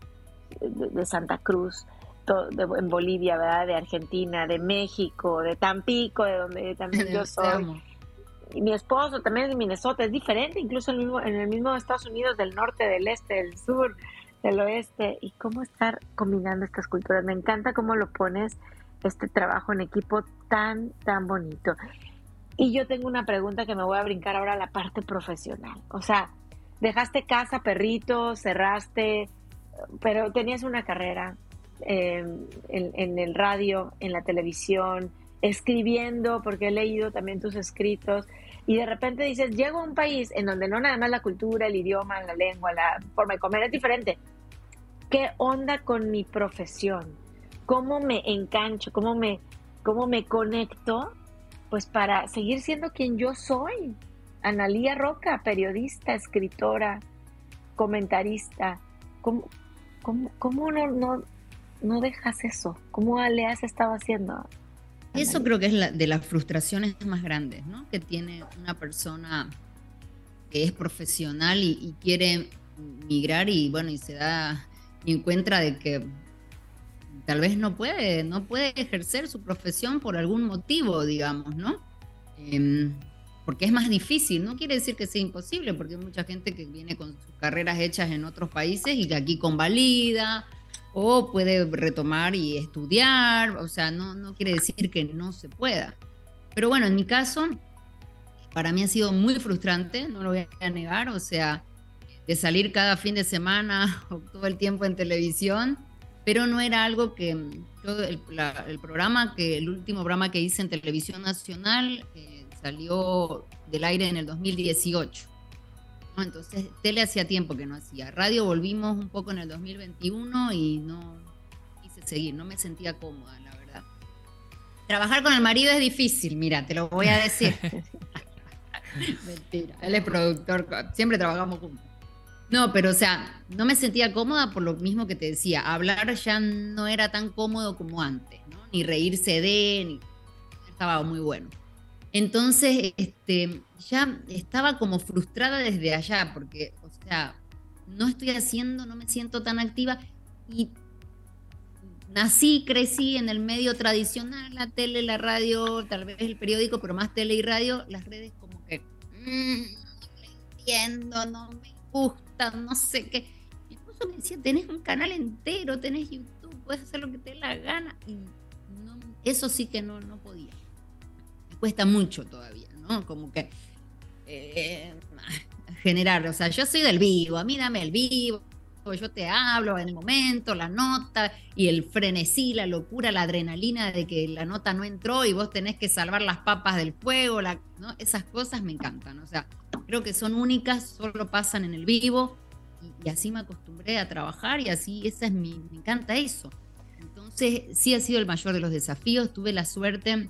de, Santa Cruz, en Bolivia, ¿verdad? De Argentina, de México, de Tampico, de donde también yo soy. Y mi esposo también es de Minnesota, es diferente, incluso en el, mismo, en el mismo Estados Unidos, del norte, del este, del sur, del oeste. Y cómo estar combinando estas culturas. Me encanta cómo lo pones, este trabajo en equipo tan, tan bonito. Y yo tengo una pregunta que me voy a brincar ahora a la parte profesional. O sea, dejaste casa, perrito, cerraste, pero tenías una carrera, en, el radio, en la televisión, escribiendo, porque he leído también tus escritos, y de repente dices, llego a un país en donde no nada más la cultura, el idioma, la lengua, la forma de comer es diferente. ¿Qué onda con mi profesión? ¿Cómo me engancho? ¿Cómo me, cómo me conecto? Pues para seguir siendo quien yo soy. Analía Roca, periodista, escritora, comentarista. ¿Cómo, cómo, cómo no, no, no dejas eso? ¿Cómo le has estado haciendo? Eso creo que es de las frustraciones más grandes, ¿no? Que tiene una persona que es profesional y, quiere migrar y bueno, y se da, y encuentra de que tal vez no puede, no puede ejercer su profesión por algún motivo, digamos, ¿no? Em, porque es más difícil, no quiere decir que sea imposible, porque hay mucha gente que viene con sus carreras hechas en otros países y que aquí convalida o puede retomar y estudiar, o sea, no, no quiere decir que no se pueda. Pero bueno, en mi caso, para mí ha sido muy frustrante, no lo voy a negar, o sea, de salir cada fin de semana o todo el tiempo en televisión, pero no era algo que el, programa que el último programa que hice en televisión nacional eh, salió del aire en el 2018 entonces, tele hacía tiempo que no hacía. Radio volvimos un poco en el 2021 y no quise seguir, no me sentía cómoda, la verdad. Trabajar con el marido es difícil, mira, te lo voy a decir. Mentira, él es productor, siempre trabajamos juntos. No, pero o sea, no me sentía cómoda por lo mismo que te decía. Hablar ya no era tan cómodo como antes, ¿no? Ni reírse de, ni estaba muy bueno. Entonces, este, ya estaba como frustrada desde allá, porque, o sea, no estoy haciendo, no me siento tan activa y nací, crecí en el medio tradicional, la tele, la radio, tal vez el periódico, pero más tele y radio, las redes como que mm, no entiendo, no me gustan, no sé qué. Mi esposo me decía, tenés un canal entero, tenés YouTube, puedes hacer lo que te dé la gana. Y eso sí que no, no podía cuesta mucho todavía, ¿no? Como que eh, generar, o sea, yo soy del vivo, a mí dame el vivo, yo te hablo en el momento, la nota y el frenesí, la locura, la adrenalina de que la nota no entró y vos tenés que salvar las papas del fuego, la, ¿no? esas cosas me encantan, o sea, creo que son únicas, solo pasan en el vivo y, así me acostumbré a trabajar y así, esa es mi, me encanta eso. Entonces, sí ha sido el mayor de los desafíos, tuve la suerte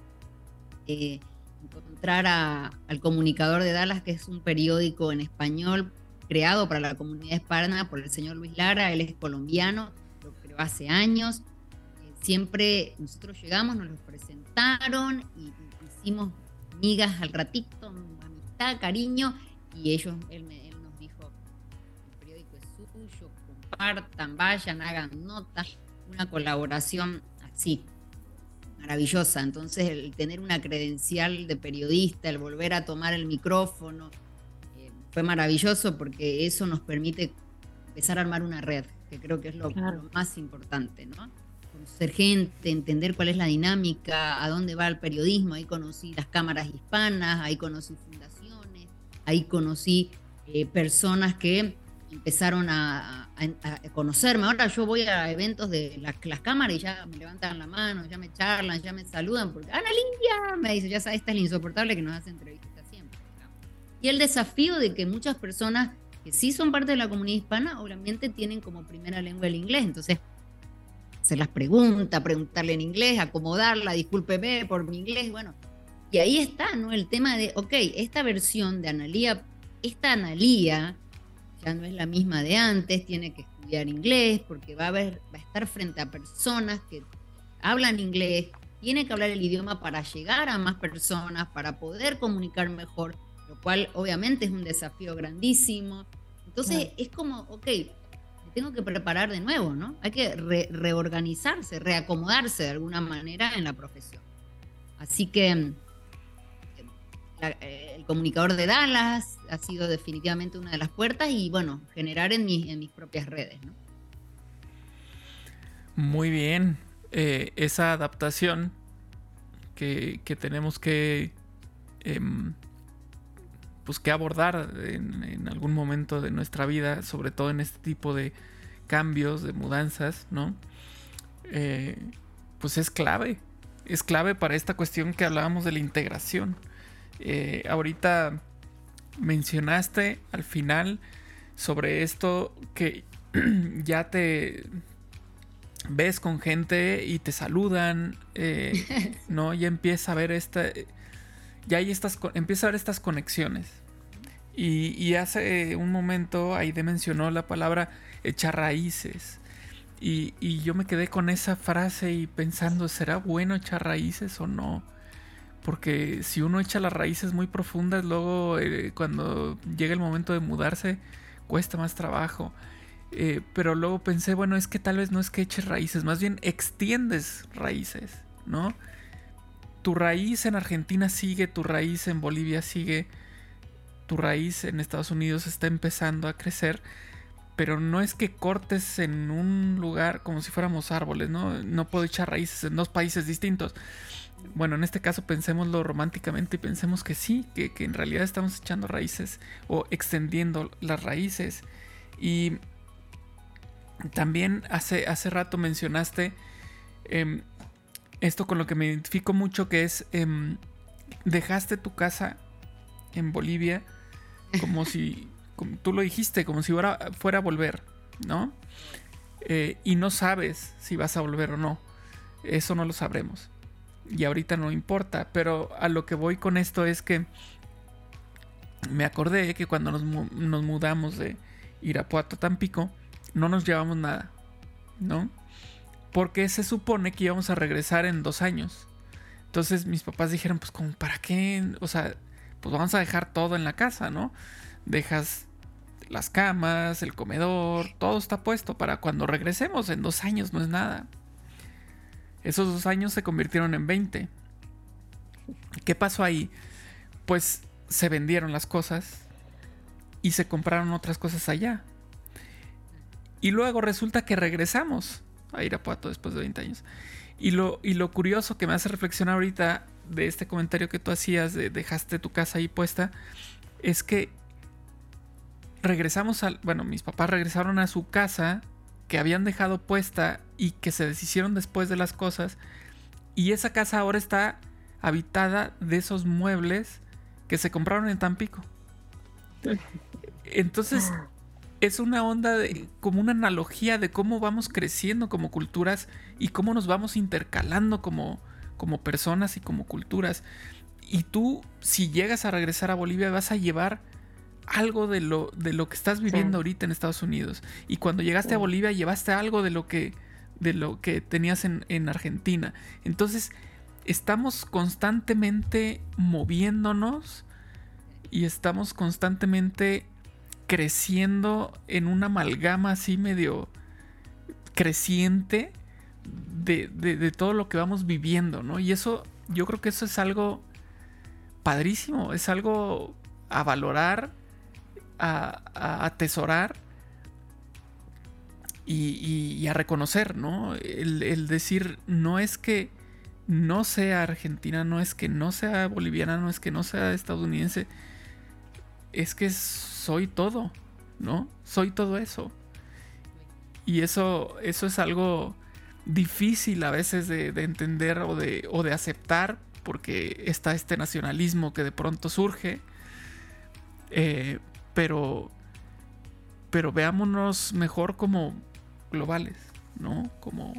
eh, encontrar al Comunicador de Dallas, que es un periódico en español creado para la comunidad hispana por el señor Luis Lara, él es colombiano, lo creó hace años. Eh, siempre nosotros llegamos, nos lo presentaron y, hicimos migas al ratito, amistad, cariño, y ellos, él, él nos dijo, el periódico es suyo, compartan, vayan, hagan notas, una colaboración así maravillosa. Entonces, el tener una credencial de periodista, el volver a tomar el micrófono, eh, fue maravilloso porque eso nos permite empezar a armar una red, que creo que es lo, más importante, ¿no? Conocer gente, entender cuál es la dinámica, a dónde va el periodismo. Ahí conocí las cámaras hispanas, ahí conocí fundaciones, ahí conocí eh, personas que empezaron a, conocerme. Ahora yo voy a eventos de las, cámaras y ya me levantan la mano, ya me charlan, ya me saludan, porque Ana me dice, ya sabes, esta es la insoportable que nos hace entrevistas siempre. Y el desafío de que muchas personas que sí son parte de la comunidad hispana, obviamente tienen como primera lengua el inglés. Entonces, se las pregunta, preguntarle en inglés, acomodarla, discúlpeme por mi inglés, bueno. Y ahí está, ¿no? El tema de, ok, esta versión de Analía, esta Analía ya no es la misma de antes, tiene que estudiar inglés porque va a, ver, va a estar frente a personas que hablan inglés, tiene que hablar el idioma para llegar a más personas, para poder comunicar mejor, lo cual obviamente es un desafío grandísimo. Entonces es como, ok, tengo que preparar de nuevo, ¿no? Hay que reorganizarse, reacomodarse de alguna manera en la profesión. Así que mm, el comunicador de Dallas ha sido definitivamente una de las puertas y bueno, generar en, mis propias redes. Muy bien. Eh, esa adaptación que, tenemos que em, pues que abordar en, algún momento de nuestra vida, sobre todo en este tipo de cambios, de mudanzas, ¿no? Eh, pues es clave, es clave para esta cuestión que hablábamos de la integración. Eh, ahorita mencionaste al final sobre esto que ya te ves con gente y te saludan, eh, ¿no? Ya empieza a ver esta ya hay estas, empieza a ver estas conexiones. Y, hace un momento Aide mencionó la palabra echar raíces. Y, yo me quedé con esa frase y pensando, ¿será bueno echar raíces o no? Porque si uno echa las raíces muy profundas, luego eh, cuando llega el momento de mudarse, cuesta más trabajo. Eh, pero luego pensé, bueno, es que tal vez no es que eches raíces, más bien extiendes raíces, ¿no? tu raíz en Argentina sigue, tu raíz en Bolivia sigue, tu raíz en Estados Unidos está empezando a crecer, pero no es que cortes en un lugar como si fuéramos árboles, ¿no? No puedo echar raíces en dos países distintos. Bueno, en este caso pensémoslo románticamente y pensemos que sí, que, en realidad estamos echando raíces o extendiendo las raíces. Y también hace, hace rato mencionaste em, esto con lo que me identifico mucho, que es, em, dejaste tu casa en Bolivia como si, como tú lo dijiste, como si fuera, fuera a volver, ¿no? Eh, y no sabes si vas a volver o no. Eso no lo sabremos. Y ahorita no importa, pero a lo que voy con esto es que me acordé que cuando nos, nos mudamos de Irapuato a Tampico, no nos llevamos nada, ¿no? porque se supone que íbamos a regresar en dos años. Entonces mis papás dijeron, pues como, ¿para qué? O sea, pues vamos a dejar todo en la casa, ¿no? Dejas las camas, el comedor, todo está puesto para cuando regresemos. En dos años no es nada. Esos dos años se convirtieron en 20. ¿Qué pasó ahí? Pues se vendieron las cosas y se compraron otras cosas allá. Y luego resulta que regresamos a Irapuato después de 20 años. Y lo, y lo curioso que me hace reflexionar ahorita de este comentario que tú hacías, de dejaste tu casa ahí puesta, es que regresamos al. Bueno, mis papás regresaron a su casa que habían dejado puesta y que se deshicieron después de las cosas. Y esa casa ahora está habitada de esos muebles que se compraron en Tampico. Entonces, es una onda de, como una analogía de cómo vamos creciendo como culturas y cómo nos vamos intercalando como, como personas y como culturas. Y tú, si llegas a regresar a Bolivia, vas a llevar algo de lo, de lo que estás viviendo ahorita en Estados Unidos. Y cuando llegaste a Bolivia, llevaste algo de lo que, de lo que tenías en, en Argentina. Entonces, estamos constantemente moviéndonos y estamos constantemente creciendo en una amalgama así medio creciente de, todo lo que vamos viviendo, ¿no? Y eso, yo creo que eso es algo padrísimo, es algo a valorar, a, atesorar y, a reconocer, ¿no? El, decir, no es que no sea argentina, no es que no sea boliviana, no es que no sea estadounidense, es que soy todo. ¿no? Soy todo eso. Y eso, eso es algo difícil a veces de, entender o de, o de aceptar, porque está este nacionalismo que de pronto surge. Eh, pero, pero veámonos mejor como globales, ¿no? Como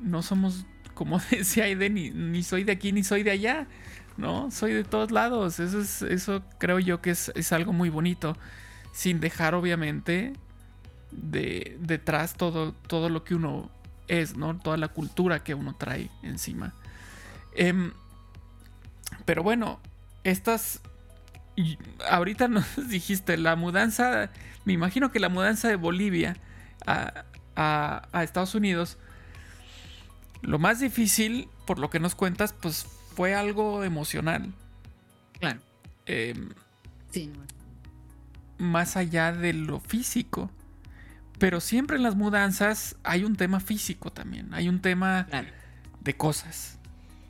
no somos, como decía Aiden, ni, ni soy de aquí ni soy de allá, ¿no? Soy de todos lados. Eso, es, eso creo yo que es, es algo muy bonito, sin dejar obviamente de, detrás todo, todo lo que uno es, ¿no? Toda la cultura que uno trae encima. Em, pero bueno, estas... Ahorita nos dijiste, la mudanza, me imagino que la mudanza de Bolivia a, a, Estados Unidos, lo más difícil, por lo que nos cuentas, pues fue algo emocional. Claro. Em, sí. Más allá de lo físico. Pero siempre en las mudanzas hay un tema físico también, hay un tema de cosas.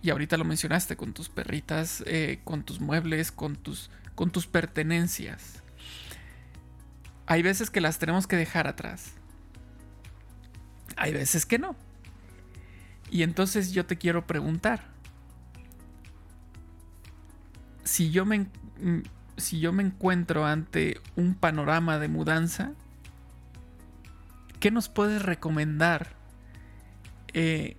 Y ahorita lo mencionaste con tus perritas, eh, con tus muebles, con tus, con tus pertenencias. Hay veces que las tenemos que dejar atrás. Hay veces que no. Y entonces yo te quiero preguntar. Si yo me, si yo me encuentro ante un panorama de mudanza, ¿qué nos puedes recomendar eh,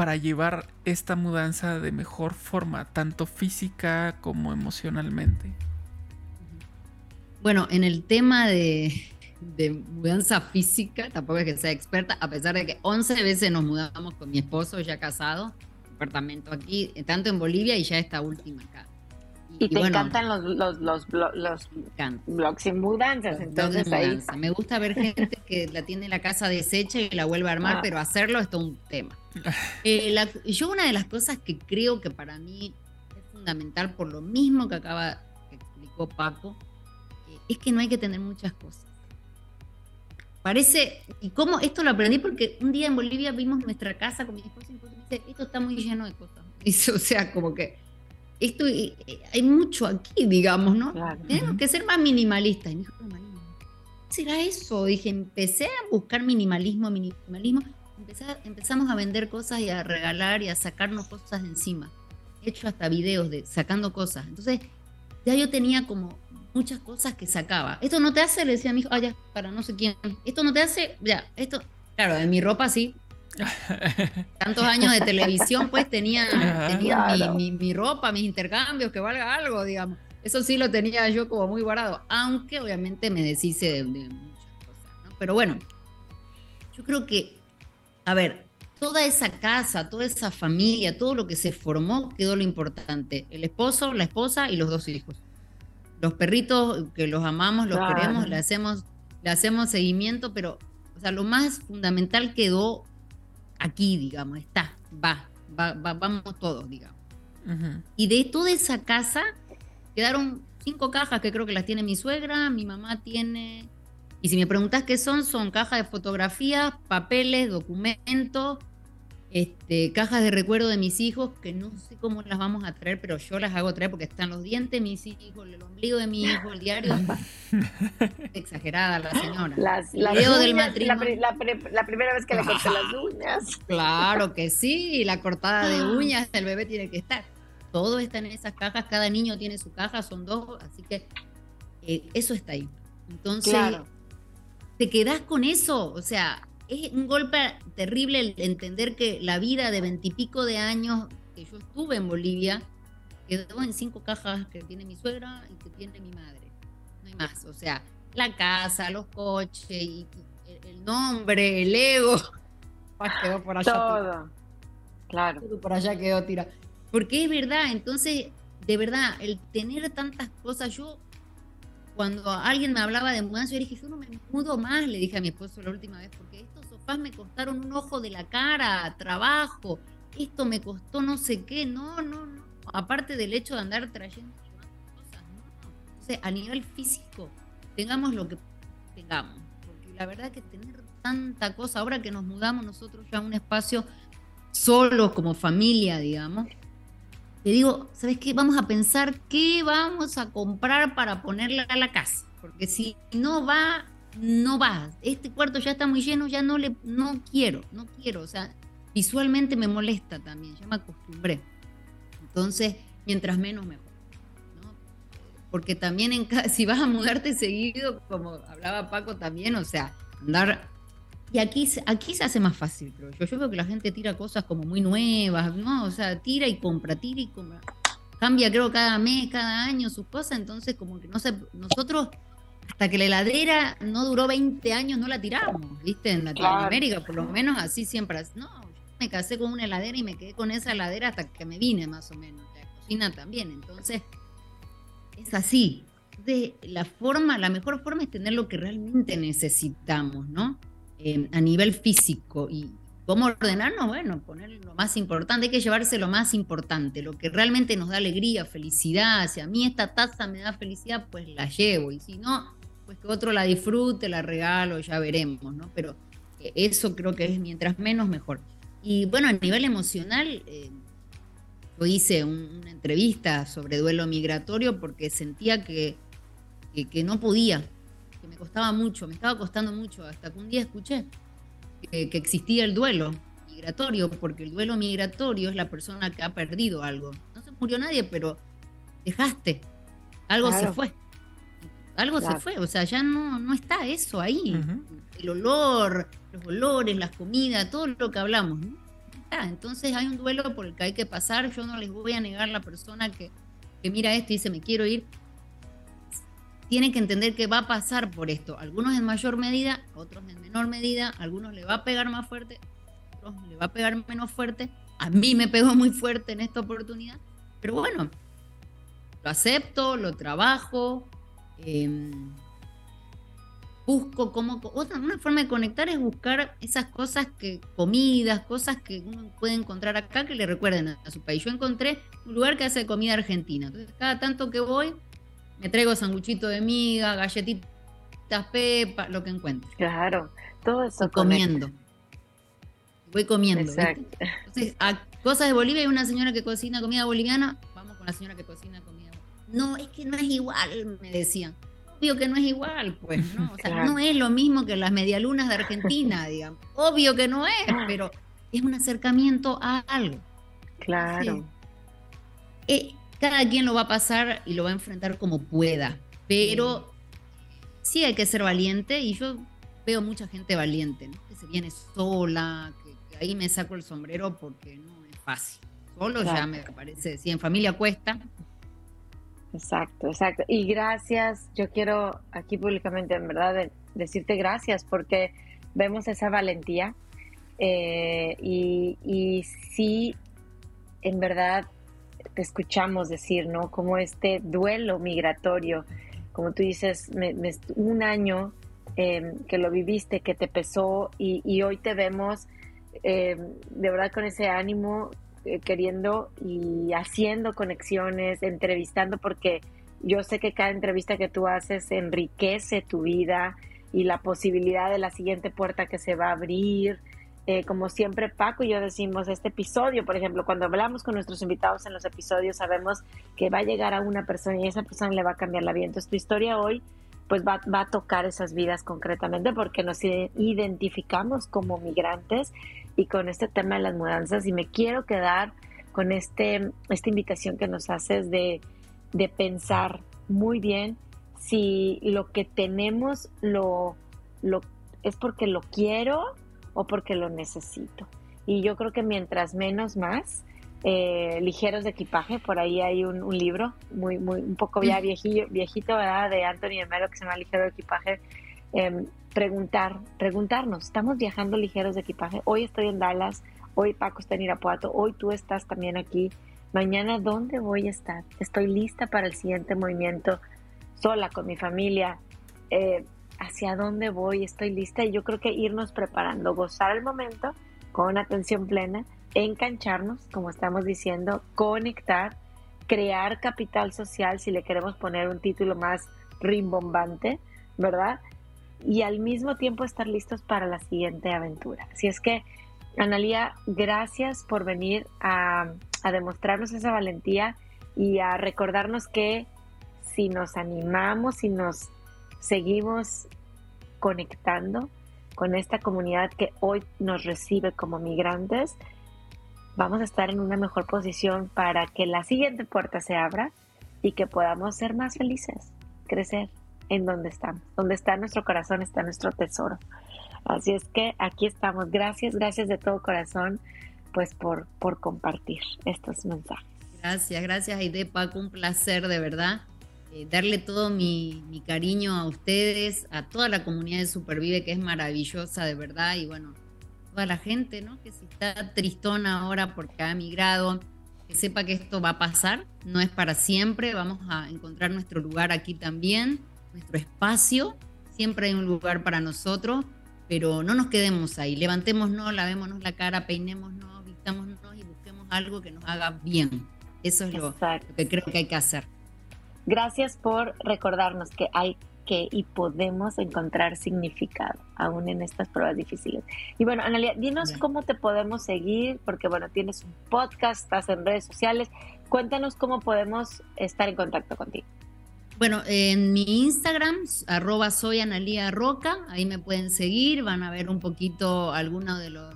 para llevar esta mudanza de mejor forma, tanto física como emocionalmente? Bueno, en el tema de, mudanza física, tampoco es que sea experta, a pesar de que 11 veces nos mudamos con mi esposo ya casado, apartamento aquí, tanto en Bolivia y ya esta última acá. Y, te encantan los, los, los, los blogs sin mudanzas, entonces ahí... Me gusta ver gente que la tiene la casa deshecha y la vuelve a armar, ah. pero hacerlo es todo un tema. Eh, yo una de las cosas que creo que para mí es fundamental, por lo mismo que acaba, que explicó Paco, eh, es que no hay que tener muchas cosas. Parece, y cómo esto lo aprendí porque un día en Bolivia vimos nuestra casa con mi esposo y me dice, esto está muy lleno de cosas. o sea, como que esto eh, eh, hay mucho aquí, digamos, ¿no? Tenemos que ser más minimalistas. Y me dijo, será eso? Dije, empecé a buscar minimalismo, minimalismo. Empezamos a vender cosas y a regalar y a sacarnos cosas de encima. He hecho hasta videos de sacando cosas. Entonces, ya yo tenía como muchas cosas que sacaba. Esto no te hace, le decía a mi hijo, ah, ya, para no sé quién. Esto no te hace, ya, esto, claro, en mi ropa sí, Tantos años de televisión, pues tenía, mi, ropa, mis intercambios, que valga algo, digamos. Eso sí lo tenía yo como muy guardado, aunque obviamente me deshice de, muchas cosas. Pero bueno, yo creo que, a ver, toda esa casa, toda esa familia, todo lo que se formó, quedó lo importante. El esposo, la esposa y los dos hijos. Los perritos que los amamos, los queremos, le hacemos, le hacemos seguimiento, pero o sea, lo más fundamental quedó aquí, digamos, está, va, va, vamos todos, digamos. Y de toda esa casa quedaron cinco cajas que creo que las tiene mi suegra, mi mamá tiene... Y si me preguntas qué son, son cajas de fotografías, papeles, documentos, este, cajas de recuerdo de mis hijos, que no sé cómo las vamos a traer, pero yo las hago traer porque están los dientes de mis hijos, el ombligo de mi hijo, el diario. Exagerada la señora. Las, del matrimonio. La, la, primera vez que le corté las uñas. Claro que sí, la cortada de uñas del bebé tiene que estar. Todo está en esas cajas, cada niño tiene su caja, son dos, así que eh, eso está ahí. Entonces, te quedas con eso, o sea, es un golpe terrible el entender que la vida de veintipico de años que yo estuve en Bolivia quedó en cinco cajas que tiene mi suegra y que tiene mi madre. No hay más. O sea, la casa, los coches, y, el nombre, el ego. quedó por allá. Todo. Claro. Todo por allá quedó tirado. Porque es verdad, entonces, de verdad, el tener tantas cosas, yo cuando alguien me hablaba de mudanza, yo dije, yo no me mudo más, le dije a mi esposo la última vez, porque estos sofás me costaron un ojo de la cara, trabajo, esto me costó no sé qué, no, no, no. Aparte del hecho de andar trayendo cosas, no. O sea, a nivel físico, tengamos lo que tengamos, porque la verdad que tener tanta cosa, ahora que nos mudamos nosotros ya a un espacio solo como familia, digamos, te digo, ¿sabes qué? Vamos a pensar qué vamos a comprar para ponerle a la casa. porque si no va, no va. Este cuarto ya está muy lleno, ya no le, no quiero, no quiero. O sea, visualmente me molesta también, ya me acostumbré. Entonces, mientras menos mejor. Porque también en, si vas a mudarte seguido, como hablaba Paco también, o sea, andar... Y aquí, aquí se hace más fácil, creo yo. Yo veo que la gente tira cosas como muy nuevas, ¿no? O sea, tira y compra, tira y compra. Cambia, creo, cada mes, cada año sus cosas, entonces como que no sé, nosotros hasta que la heladera no duró 20 años no la tiramos, ¿viste? En Latinoamérica, por lo menos así siempre. No, me casé con una heladera y me quedé con esa heladera hasta que me vine más o menos. La cocina también, entonces es así. De la forma, la mejor forma es tener lo que realmente necesitamos, ¿no? Eh, a nivel físico. ¿Y cómo ordenarnos? Bueno, poner lo más importante, hay que llevarse lo más importante, lo que realmente nos da alegría, felicidad. Si a mí esta taza me da felicidad, pues la llevo. Y si no, pues que otro la disfrute, la regalo, ya veremos, ¿no? Pero eh, eso creo que es mientras menos mejor. Y bueno, a nivel emocional, eh, yo hice una entrevista sobre duelo migratorio porque sentía que, que, no podía, que me costaba mucho, me estaba costando mucho, hasta que un día escuché que, existía el duelo migratorio, porque el duelo migratorio es la persona que ha perdido algo. No se murió nadie, pero dejaste, algo se fue. Algo se fue, o sea, ya no, no está eso ahí. El olor, los olores, las comidas, todo lo que hablamos. Entonces hay un duelo por el que hay que pasar. Yo no les voy a negar a la persona que, mira esto y dice me quiero ir. Tiene que entender que va a pasar por esto. Algunos en mayor medida, otros en menor medida. algunos le va a pegar más fuerte, otros le va a pegar menos fuerte. A mí me pegó muy fuerte en esta oportunidad. Pero bueno, lo acepto, lo trabajo. Eh, busco cómo, otra una forma de conectar es buscar esas cosas que, comidas, cosas que uno puede encontrar acá que le recuerden a, su país. Yo encontré un lugar que hace comida argentina. Entonces, cada tanto que voy, me traigo sanguchito de miga, galletitas pepa, lo que encuentre. Claro, todo eso. comiendo. Voy comiendo. Entonces, a cosas de Bolivia hay una señora que cocina comida boliviana, vamos con la señora que cocina comida. No, es que no es igual, me decían obvio que no es igual, pues, ¿no? O sea, no es lo mismo que las medialunas de Argentina, digamos. Obvio que no es, pero es un acercamiento a algo. Claro. Eh, cada quien lo va a pasar y lo va a enfrentar como pueda, pero sí hay que ser valiente y yo veo mucha gente valiente, ¿no? Que se viene sola, que, ahí me saco el sombrero porque no es fácil. Solo ya me parece, si en familia cuesta, Exacto, exacto. Y gracias, yo quiero aquí públicamente, en verdad, decirte gracias porque vemos esa valentía eh, y, y sí, en verdad, te escuchamos decir, ¿no? Como este duelo migratorio, como tú dices, un año em, que lo viviste, que te pesó y, hoy te vemos em, de verdad con ese ánimo eh, queriendo y haciendo conexiones, entrevistando, porque yo sé que cada entrevista que tú haces enriquece tu vida y la posibilidad de la siguiente puerta que se va a abrir. Eh, como siempre Paco y yo decimos, este episodio, por ejemplo, cuando hablamos con nuestros invitados en los episodios, sabemos que va a llegar a una persona y esa persona le va a cambiar la vida. Entonces tu historia hoy pues va, va a tocar esas vidas concretamente porque nos identificamos como migrantes y con este tema de las mudanzas y me quiero quedar con este, esta invitación que nos haces de, de pensar muy bien si lo que tenemos lo, lo es porque lo quiero o porque lo necesito. Y yo creo que mientras menos más, eh, ligeros de equipaje, por ahí hay un, un, libro muy, muy, un poco ya viejillo, viejito, ¿verdad? De Anthony Melo que se llama Ligero de equipaje, eh, preguntar, preguntarnos, ¿estamos viajando ligeros de equipaje? Hoy estoy en Dallas, hoy Paco está en Irapuato, hoy tú estás también aquí. Mañana, ¿dónde voy a estar? Estoy lista para el siguiente movimiento, sola, con mi familia. Eh, ¿Hacia dónde voy? Estoy lista y yo creo que irnos preparando, gozar el momento con atención plena, engancharnos, como estamos diciendo, conectar, crear capital social, si le queremos poner un título más rimbombante, ¿verdad? y al mismo tiempo estar listos para la siguiente aventura. Así es que, Analía, gracias por venir a, demostrarnos esa valentía y a recordarnos que si nos animamos, si nos seguimos conectando con esta comunidad que hoy nos recibe como migrantes, vamos a estar en una mejor posición para que la siguiente puerta se abra y que podamos ser más felices, crecer en donde estamos. Donde está nuestro corazón está nuestro tesoro. Así es que aquí estamos. Gracias, gracias de todo corazón, pues por, por compartir estos mensajes. Gracias, gracias Aide Paco, un placer de verdad. Eh, darle todo mi, mi, cariño a ustedes, a toda la comunidad de Supervive, que es maravillosa de verdad, y bueno, toda la gente, ¿no? Que si está tristona ahora porque ha migrado, que sepa que esto va a pasar, no es para siempre, vamos a encontrar nuestro lugar aquí también, nuestro espacio, siempre hay un lugar para nosotros, pero no nos quedemos ahí, levantémonos, lavémonos la cara, peinémonos, vistámonos y busquemos algo que nos haga bien. Eso es lo, que creo que hay que hacer. Gracias por recordarnos que hay que y podemos encontrar significado aún en estas pruebas difíciles. Y bueno, Analia, dinos cómo te podemos seguir, porque bueno, tienes un podcast, estás en redes sociales. Cuéntanos cómo podemos estar en contacto contigo. Bueno, en mi Instagram, arroba soy Analia Roca, ahí me pueden seguir, van a ver un poquito algunas de las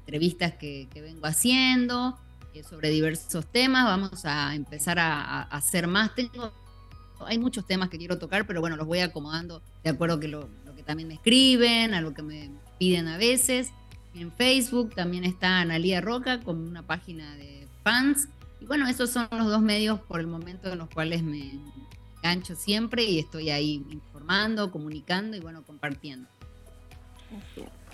entrevistas que, que vengo haciendo, sobre diversos temas. Vamos a empezar a, hacer más. Tengo, hay muchos temas que quiero tocar, pero bueno, los voy acomodando de acuerdo a lo, lo que también me escriben, a lo que me piden a veces. En Facebook también está Analía Roca con una página de fans. Y bueno, esos son los dos medios por el momento en los cuales me gancho siempre y estoy ahí informando, comunicando y bueno, compartiendo.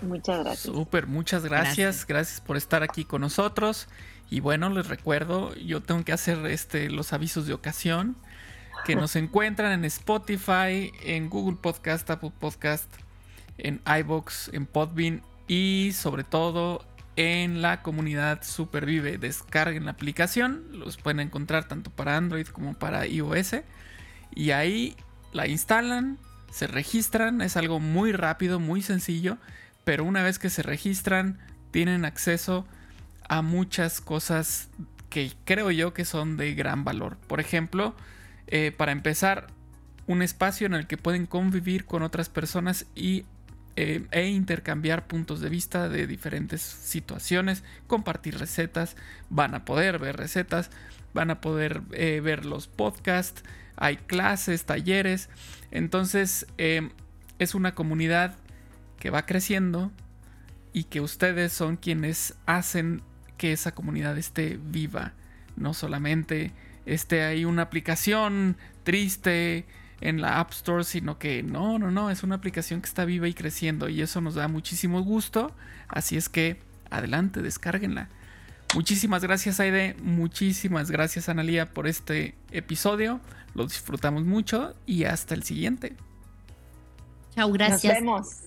Muchas gracias. Súper, muchas gracias. gracias. por estar aquí con nosotros. Y bueno, les recuerdo, yo tengo que hacer este, los avisos de ocasión que nos encuentran en Spotify, en Google Podcast, Apple Podcast, en iBox, en Podbean y sobre todo en la comunidad Supervive. Descarguen la aplicación, los pueden encontrar tanto para Android como para iOS y ahí la instalan, se registran, es algo muy rápido, muy sencillo, pero una vez que se registran tienen acceso a muchas cosas que creo yo que son de gran valor. Por ejemplo, eh, para empezar, un espacio en el que pueden convivir con otras personas y, eh, e intercambiar puntos de vista de diferentes situaciones, compartir recetas, van a poder ver recetas, van a poder eh, ver los podcasts, hay clases, talleres, entonces es una comunidad que va creciendo y que ustedes son quienes hacen que esa comunidad esté viva. No solamente esté ahí una aplicación triste en la App Store, sino que no, no, no, es una aplicación que está viva y creciendo y eso nos da muchísimo gusto. Así es que adelante, descárguenla. Muchísimas gracias Aide, muchísimas gracias Analia por este episodio. Lo disfrutamos mucho y hasta el siguiente. Chao, gracias. Nos vemos.